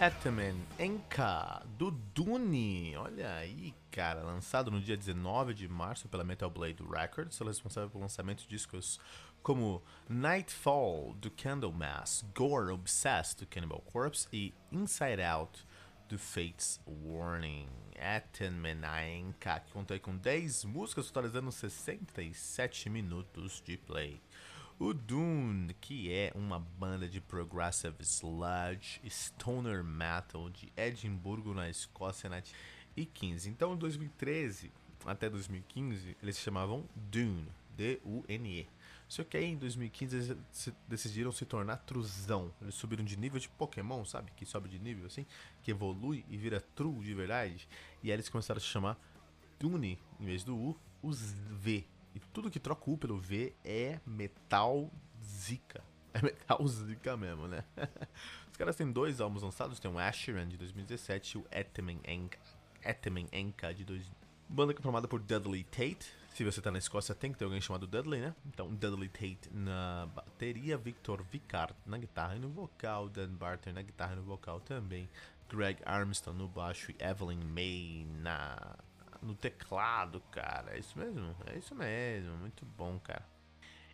Ataman Enka, do Dune. Olha aí, cara. Lançado no dia 19 de março pela Metal Blade Records. Sou responsável pelo lançamento de discos como Nightfall, do Candlemass, Gore Obsessed, do Cannibal Corpse e Inside Out, do Fates Warning. Ataman Enka, que conta com 10 músicas, totalizando 67 minutos de play. O Dune, que é uma banda de progressive sludge, stoner metal de Edimburgo, na Escócia, na e 15. Então, em 2013 até 2015, eles se chamavam Dune, D-U-N-E. Só que aí em 2015 eles decidiram se tornar Truzão. Eles subiram de nível de Pokémon, sabe? Que sobe de nível assim, que evolui e vira True de verdade. E aí eles começaram a se chamar Dune, em vez do U, os V. E tudo que troca U pelo V é metal zica. É metal zica mesmo, né? Os caras têm dois álbuns lançados, tem o Asheran de 2017 e o Etemen Enka, Enka de 2000. Banda que é formada por Dudley Tate. Se você tá na Escócia, tem que ter alguém chamado Dudley, né? Então, Dudley Tate na bateria, Victor Vicard na guitarra e no vocal, Dan Barter na guitarra e no vocal também, Greg Armstrong no baixo e Evelyn May na no teclado, cara. É isso mesmo, é isso mesmo, muito bom, cara.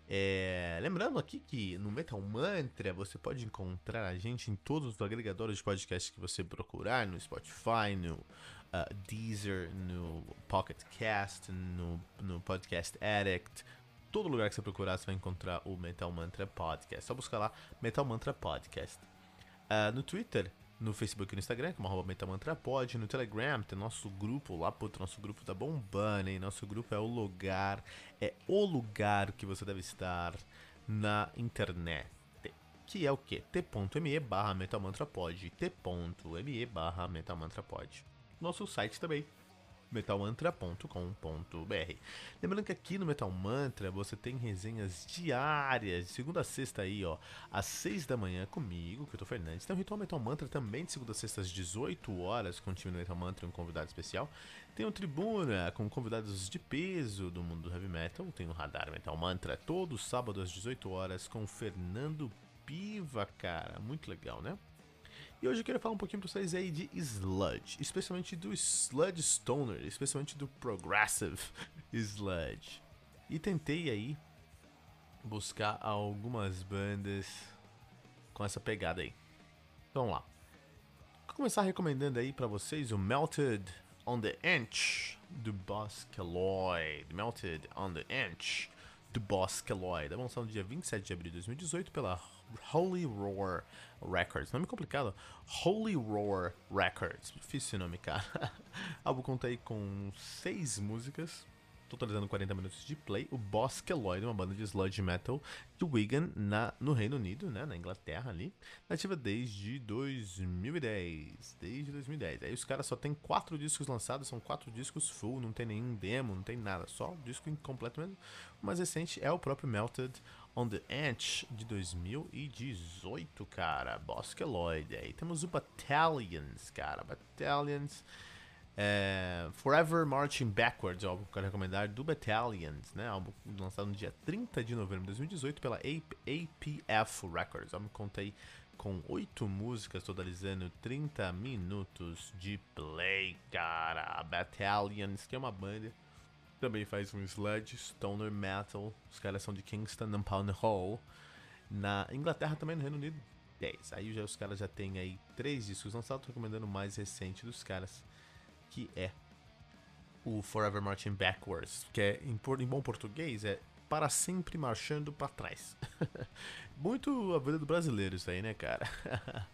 É, lembrando aqui que no Metal Mantra você pode encontrar a gente em todos os agregadores de podcast que você procurar, no Spotify, no uh, Deezer, no Pocket Cast, no, no Podcast Addict. Todo lugar que você procurar você vai encontrar o Metal Mantra Podcast. Só buscar lá Metal Mantra Podcast. Uh, no Twitter, no Facebook e no Instagram, como arroba MetaMantraPod, no Telegram, tem nosso grupo lá, puto, nosso grupo tá bombando, hein? Nosso grupo é o lugar, é o lugar que você deve estar na internet. Que é o que? t.me barra MetalMantraPod, t.me barra MetalMantraPod. Nosso site também, metalmantra.com.br. Lembrando que aqui no Metal Mantra você tem resenhas diárias, de segunda a sexta aí, ó, às 6 da manhã comigo, que eu tô Fernandes. Tem o Ritual Metal Mantra também de segunda a sexta às 18 horas, com o time do Metal Mantra e um convidado especial. Tem o Tribuna com convidados de peso do mundo do heavy metal. Tem o Radar Metal Mantra todo sábado às 18 horas com o Fernando Piva, cara. Muito legal, né? E hoje eu quero falar um pouquinho pra vocês aí de sludge, especialmente do sludge stoner, especialmente do progressive sludge. E tentei aí buscar algumas bandas com essa pegada aí. Então vamos lá. Vou começar recomendando aí para vocês o Melted on the Inch do Boss Kelloy. Melted on the Inch do Boss Kelloy. Da lançado no dia 27 de abril de 2018 pela Holy Roar Records. Nome complicado. Holy Roar Records. Difícil nome, cara. o álbum conta aí com seis músicas, totalizando 40 minutos de play. O Boss Keloid, uma banda de sludge metal de Wigan, na, no Reino Unido, né, na Inglaterra ali. Nativa desde 2010. Desde 2010. Aí os caras só tem quatro discos lançados, são quatro discos full, não tem nenhum demo, não tem nada. Só disco incompleto mesmo. O mais recente é o próprio Melted on the Edge de 2018, cara. Boskeloid. Aí temos o Battalions, cara. Battalions. É, Forever Marching Backwards, o álbum que eu quero recomendar do Battalions, né? Álbum lançado no dia 30 de novembro de 2018 pela APF Records. O álbum contei com oito músicas, totalizando 30 minutos de play, cara. Battalions, que é uma banda também faz um sludge, stoner metal. Os caras são de Kingston upon Hall. Na Inglaterra também, no Reino Unido, 10. Aí já, os caras já têm aí três discos lançados, recomendando o mais recente dos caras, que é o Forever Marching Backwards, que é em, em bom português é para sempre marchando para trás. Muito a vida do brasileiro isso aí, né, cara?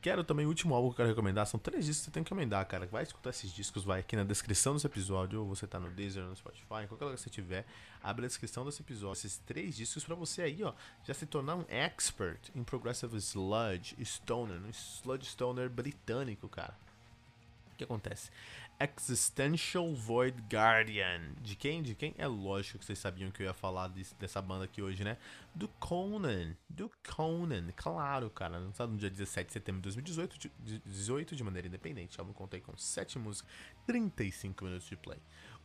quero também, o último álbum que eu quero recomendar, são três discos que você tem que recomendar, cara. Vai escutar esses discos, vai aqui na descrição desse episódio, ou você tá no Deezer, no Spotify, em qualquer lugar que você tiver, abre a descrição desse episódio, esses três discos para você aí, ó, já se tornar um expert em Progressive Sludge Stoner, um Sludge Stoner britânico, cara. O que acontece? Existential Void Guardian. De quem? De quem? É lógico que vocês sabiam que eu ia falar desse, dessa banda aqui hoje, né? Do Conan. Do Conan. Claro, cara. Lançado no dia 17 de setembro de 2018, de, 18 de maneira independente. Eu contei com 7 músicas, 35 minutos de play.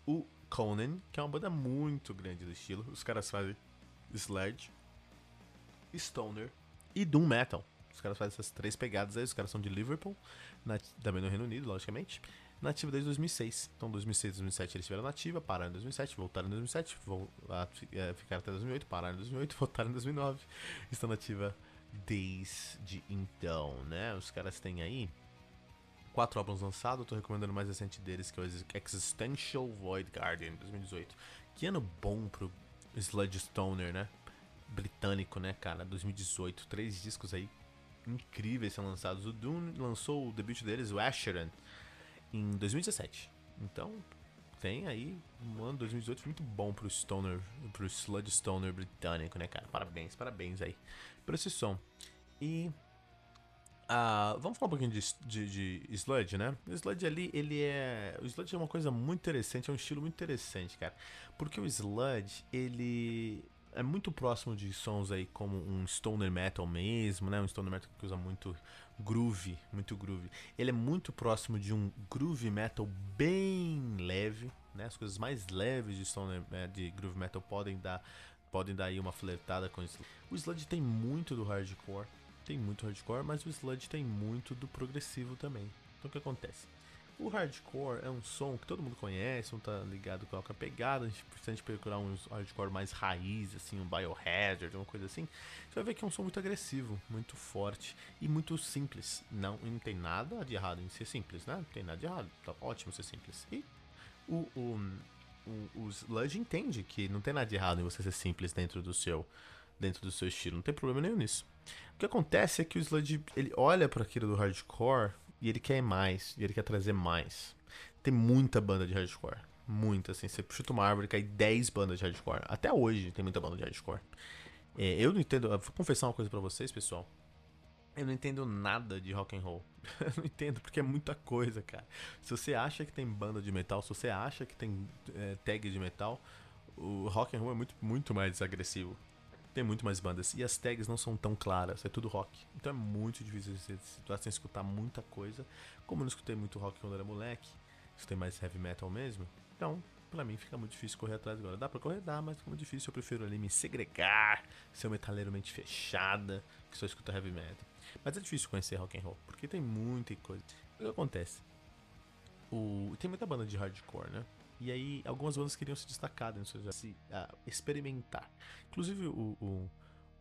O Conan, que é uma banda muito grande do estilo. Os caras fazem Sledge, Stoner e Doom Metal. Os caras fazem essas três pegadas aí. Os caras são de Liverpool, também no Reino Unido, logicamente nativa desde 2006. Então, 2006 2007 eles estiveram nativa, pararam em 2007, voltaram em 2007, vou, a, é, ficaram até 2008, pararam em 2008, voltaram em 2009. Estão nativa desde então, né? Os caras têm aí quatro álbuns lançados, eu tô recomendando o mais recente deles, que é o Existential Void Guardian, 2018. Que ano bom pro Sludge Stoner, né? Britânico, né, cara? 2018, três discos aí incríveis são lançados. O Dune lançou o debut deles, o Asheron, em 2017. Então, tem aí um ano 2018 foi muito bom pro Stoner, pro Sludge Stoner britânico, né, cara? Parabéns, parabéns aí por esse som. E uh, vamos falar um pouquinho de, de, de, Sludge, né? O Sludge ali, ele é. O Sludge é uma coisa muito interessante, é um estilo muito interessante, cara. Porque o Sludge, ele é muito próximo de sons aí como um stoner metal mesmo, né? Um stoner metal que usa muito groove, muito groove. Ele é muito próximo de um groove metal bem leve, né? As coisas mais leves de stoner né, de groove metal podem dar podem dar aí uma flertada com isso. O sludge tem muito do hardcore, tem muito hardcore, mas o sludge tem muito do progressivo também. Então o que acontece? O hardcore é um som que todo mundo conhece, não tá ligado com a pegada. A gente precisa procurar um hardcore mais raiz, assim, um biohazard, uma coisa assim. Você vai ver que é um som muito agressivo, muito forte e muito simples. Não, não tem nada de errado em ser simples, né? Não tem nada de errado, tá ótimo ser simples. E o, o, o, o Sludge entende que não tem nada de errado em você ser simples dentro do seu dentro do seu estilo, não tem problema nenhum nisso. O que acontece é que o Sludge ele olha para aquilo do hardcore e ele quer mais, e ele quer trazer mais. Tem muita banda de hardcore. Muita, assim. Você chuta uma árvore e cai 10 bandas de hardcore. Até hoje tem muita banda de hardcore. É, eu não entendo. Vou confessar uma coisa para vocês, pessoal. Eu não entendo nada de rock and roll. eu não entendo, porque é muita coisa, cara. Se você acha que tem banda de metal, se você acha que tem é, tag de metal, o rock and roll é muito, muito mais agressivo tem muito mais bandas. E as tags não são tão claras, é tudo rock. Então é muito difícil você situar sem escutar muita coisa. Como eu não escutei muito rock quando era moleque, escutei mais heavy metal mesmo. Então, pra mim fica muito difícil correr atrás agora. Dá pra correr? Dá, mas fica muito difícil. Eu prefiro ali me segregar, ser um metaleiro mente fechada, que só escuta heavy metal. Mas é difícil conhecer rock and roll, porque tem muita coisa. O que acontece? O... Tem muita banda de hardcore, né? E aí, algumas bandas queriam se destacar, né? seja, se uh, experimentar. Inclusive, o, o,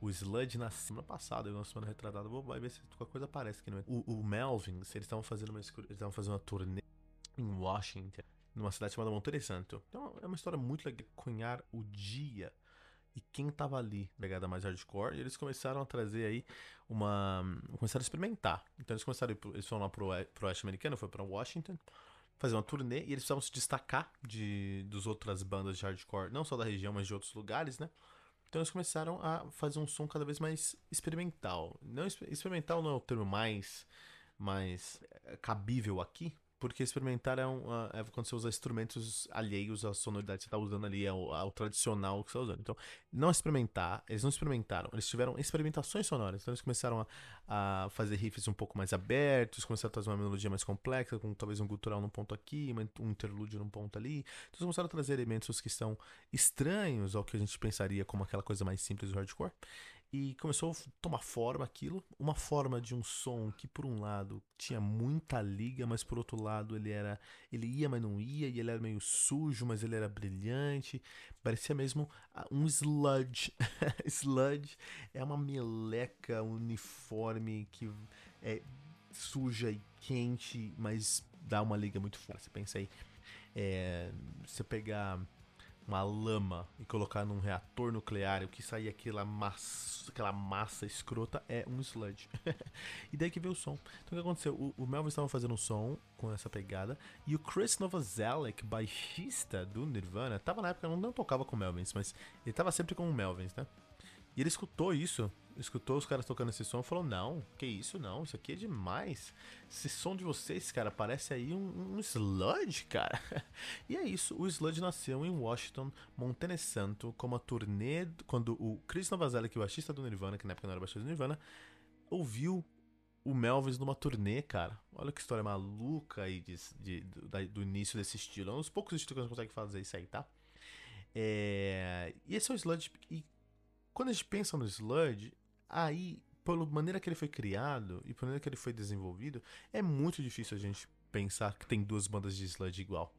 o Sludge na semana passada, na semana retratada, vou ver se qualquer coisa aparece aqui. Não é? o, o Melvin, eles estavam fazendo uma, eles estavam fazendo uma turnê em Washington, numa cidade chamada Monterey Santo. Então, é uma história muito legal. Cunhar o dia e quem tava ali, pegada mais hardcore, e eles começaram a trazer aí uma. começaram a experimentar. Então eles começaram, eles foram lá pro, pro oeste americano, foi para Washington, fazer uma turnê e eles precisavam se destacar de dos outras bandas de hardcore, não só da região, mas de outros lugares, né? Então eles começaram a fazer um som cada vez mais experimental. Não experimental não é o termo mais mais eh, cabível aqui, porque experimentar é, um, é quando você usa instrumentos alheios à sonoridade que você está usando ali, ao, ao, tradicional que você está usando. Então, não experimentar, eles não experimentaram, eles tiveram experimentações sonoras. Então, eles começaram a, a fazer riffs um pouco mais abertos, começaram a trazer uma melodia mais complexa, com talvez um gutural num ponto aqui, um interlúdio num ponto ali. Então, eles começaram a trazer elementos que são estranhos ao que a gente pensaria como aquela coisa mais simples do hardcore. E começou a tomar forma aquilo, uma forma de um som que por um lado tinha muita liga, mas por outro lado ele era, ele ia mas não ia, e ele era meio sujo, mas ele era brilhante, parecia mesmo ah, um sludge. sludge é uma meleca uniforme que é suja e quente, mas dá uma liga muito forte. Você pensa aí, é, você pegar uma lama e colocar num reator nuclear, o que sair aquela massa, aquela massa escrota é um sludge. e daí que veio o som. Então o que aconteceu? O, o Melvin estava fazendo um som com essa pegada e o Chris Novoselic, baixista do Nirvana, tava na época, não, não tocava com o Melvins, mas ele tava sempre com o Melvins, né? E ele escutou isso, escutou os caras tocando esse som e falou: Não, que isso não, isso aqui é demais. Esse som de vocês, cara, parece aí um, um sludge, cara. e é isso, o sludge nasceu em Washington, Montana Santo, como a turnê. Quando o Chris Novoselic, o baixista do Nirvana, que na época não era baixista do Nirvana, ouviu o Melvis numa turnê, cara. Olha que história maluca aí de, de, do, do, início desse estilo. É um dos poucos estilos que consegue fazer isso aí, tá? É... E esse é o Sludge. E quando a gente pensa no Sludge, aí, pela maneira que ele foi criado e pela maneira que ele foi desenvolvido, é muito difícil a gente pensar que tem duas bandas de Sludge igual.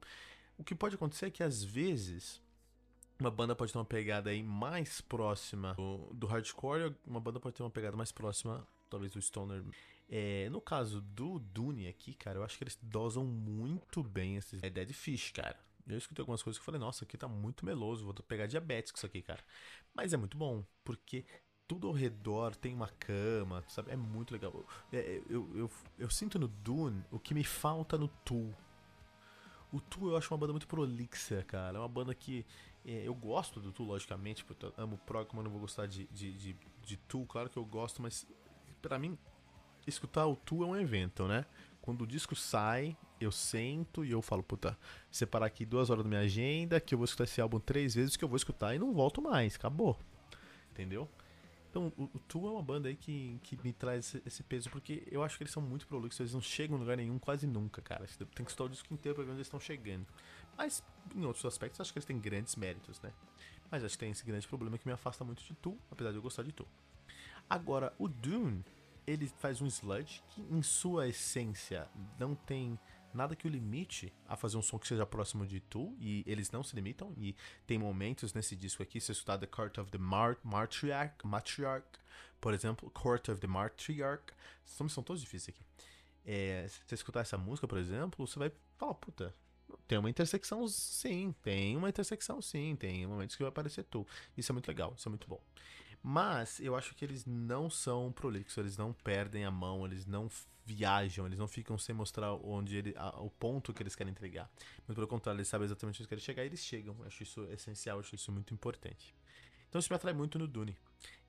O que pode acontecer é que às vezes uma banda pode ter uma pegada aí mais próxima do, do hardcore, uma banda pode ter uma pegada mais próxima, talvez, do stoner. É, no caso do Dune aqui, cara, eu acho que eles dosam muito bem esses. É Dead Fish, cara. Eu escutei algumas coisas que eu falei, nossa, aqui tá muito meloso, vou pegar diabetes com isso aqui, cara. Mas é muito bom, porque tudo ao redor tem uma cama, sabe? É muito legal. É, eu, eu, eu, sinto no Dune o que me falta no Tool. O Tool eu acho uma banda muito prolixa, cara. É uma banda que é, eu gosto do Tool, logicamente, porque eu amo prog, eu não vou gostar de, de, de, de Tool, claro que eu gosto, mas para mim, escutar o Tool é um evento, né? Quando o disco sai, eu sento e eu falo, puta, separar aqui duas horas da minha agenda, que eu vou escutar esse álbum três vezes, que eu vou escutar e não volto mais, acabou. Entendeu? Então, o, o Tu é uma banda aí que, que me traz esse, esse, peso, porque eu acho que eles são muito prolixos, eles não chegam em lugar nenhum quase nunca, cara. Tem que escutar o disco inteiro pra ver onde eles estão chegando. Mas, em outros aspectos, acho que eles têm grandes méritos, né? Mas acho que tem esse grande problema que me afasta muito de Tu, apesar de eu gostar de Tu. Agora, o Dune, ele faz um sludge que, em sua essência, não tem nada que o limite a fazer um som que seja próximo de tu, e eles não se limitam, e tem momentos nesse disco aqui, se escutar The Court of the Mar Matriarch, Matriarch, por exemplo, Court of the Matriarch, os nomes são todos difíceis aqui. É, se você escutar essa música, por exemplo, você vai falar, puta, tem uma intersecção sim, tem uma intersecção sim, tem momentos que vai aparecer tu. Isso é muito legal, isso é muito bom. Mas eu acho que eles não são prolixos, eles não perdem a mão, eles não viajam, eles não ficam sem mostrar onde ele, a, o ponto que eles querem entregar. Mas pelo contrário, eles sabem exatamente onde eles querem chegar e eles chegam. Eu acho isso essencial, eu acho isso muito importante. Então isso me atrai muito no Dune.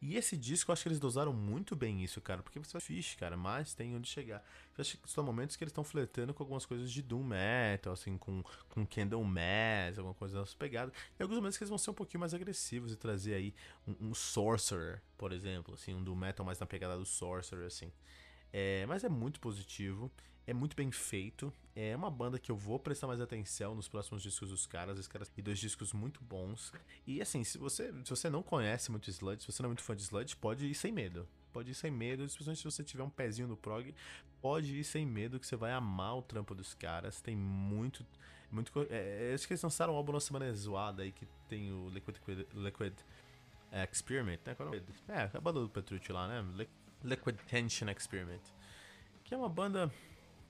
E esse disco, eu acho que eles dosaram muito bem isso, cara. Porque você vai fixe, cara, mas tem onde chegar. Eu acho que são momentos que eles estão flertando com algumas coisas de Doom Metal, assim, com, com Candle Mass, alguma coisa dessa pegada. E alguns momentos que eles vão ser um pouquinho mais agressivos e trazer aí um, um Sorcerer, por exemplo, assim, um Doom Metal mais na pegada do Sorcerer, assim. É, mas é muito positivo, é muito bem feito. É uma banda que eu vou prestar mais atenção nos próximos discos dos caras. Os caras e dois discos muito bons. E assim, se você, se você não conhece muito Sludge, se você não é muito fã de Sludge, pode ir sem medo. Pode ir sem medo, especialmente se você tiver um pezinho no prog, pode ir sem medo que você vai amar o trampo dos caras. Tem muito. muito é, acho que eles lançaram um álbum na semana zoada aí que tem o Liquid, Liquid Experiment, né? É, é a banda do Petrucci lá, né? Liquid Tension Experiment. Que é uma banda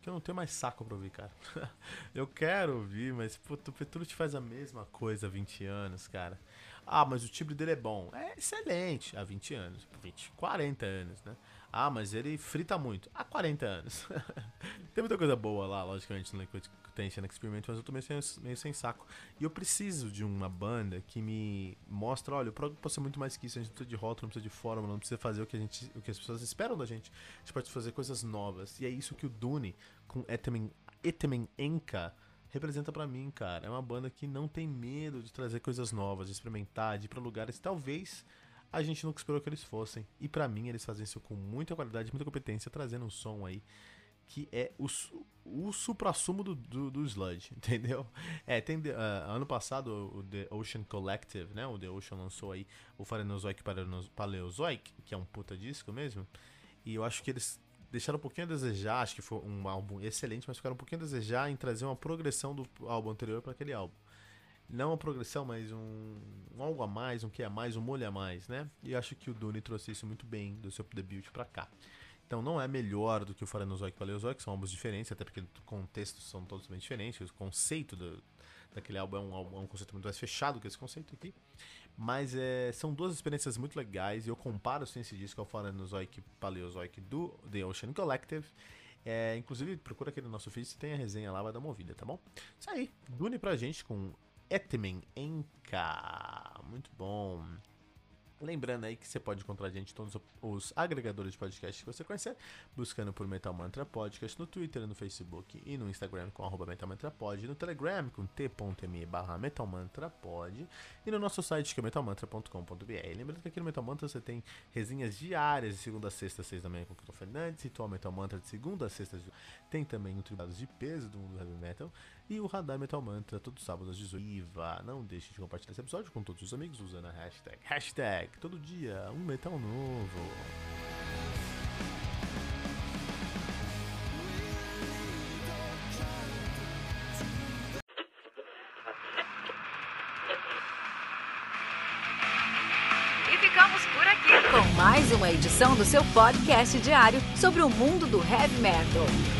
que eu não tenho mais saco pra ouvir, cara. eu quero ouvir, mas puto, o Petrucci faz a mesma coisa há 20 anos, cara. Ah, mas o timbre dele é bom. É excelente há 20 anos. 20, 40 anos, né? Ah, mas ele frita muito. Há 40 anos. Tem muita coisa boa lá, logicamente, no Liquid Tension Experiment, mas eu tô meio sem, meio sem saco. E eu preciso de uma banda que me mostra, olha, o prog pode ser muito mais que isso, a gente não precisa de rótulo, não precisa de fórmula, não precisa fazer o que, a gente, o que as pessoas esperam da gente. A gente pode fazer coisas novas. E é isso que o Dune, com Etemen Enka, representa para mim, cara. É uma banda que não tem medo de trazer coisas novas, de experimentar, de ir pra lugares talvez a gente nunca esperou que eles fossem. E para mim, eles fazem isso com muita qualidade, muita competência, trazendo um som aí que é o, o supra-sumo do, do, do, sludge, entendeu? É, tem uh, ano passado o The Ocean Collective, né? O The Ocean lançou aí o Farenozoic Paleozoic, que é um puta disco mesmo. E eu acho que eles deixaram um pouquinho a desejar, acho que foi um álbum excelente, mas ficaram um pouquinho a desejar em trazer uma progressão do álbum anterior para aquele álbum não uma progressão, mas um, um, algo a mais, um que a mais, um molho a mais, né? E acho que o Dune trouxe isso muito bem do seu debut para cá. Então não é melhor do que o Faranozoic e o Paleozoic, são ambos diferentes, até porque os contextos são totalmente diferentes, o conceito do, daquele álbum é um, é um conceito muito mais fechado que esse conceito aqui. Mas é, são duas experiências muito legais e eu comparo sim, esse disco ao Falanozoic Paleozoic do The Ocean Collective. É, inclusive, procura aqui no nosso feed se tem a resenha lá, vai dar uma ouvida, tá bom? Isso aí, Dune pra gente com Etmen Enka. Muito bom. Lembrando aí que você pode encontrar a gente em todos os agregadores de podcast que você conhecer, buscando por Metal Mantra Podcast no Twitter, no Facebook e no Instagram com arroba Metal Mantra Pod, no Telegram com t.me barra Metal Mantra Pod e no nosso site que é metalmantra.com.br. Lembrando que aqui no Metal Mantra você tem resenhas diárias de segunda a sexta, seis da manhã com o Cleiton Fernandes, Ritual Metal Mantra de segunda a sexta, tem também o Tributos de Peso do Mundo Heavy Metal e o Radar Metal Mantra todo sábado às 18 Iva, não deixe de compartilhar esse episódio com todos os amigos usando a hashtag, hashtag todo dia um metal novo. Mais uma edição do seu podcast diário sobre o mundo do heavy metal.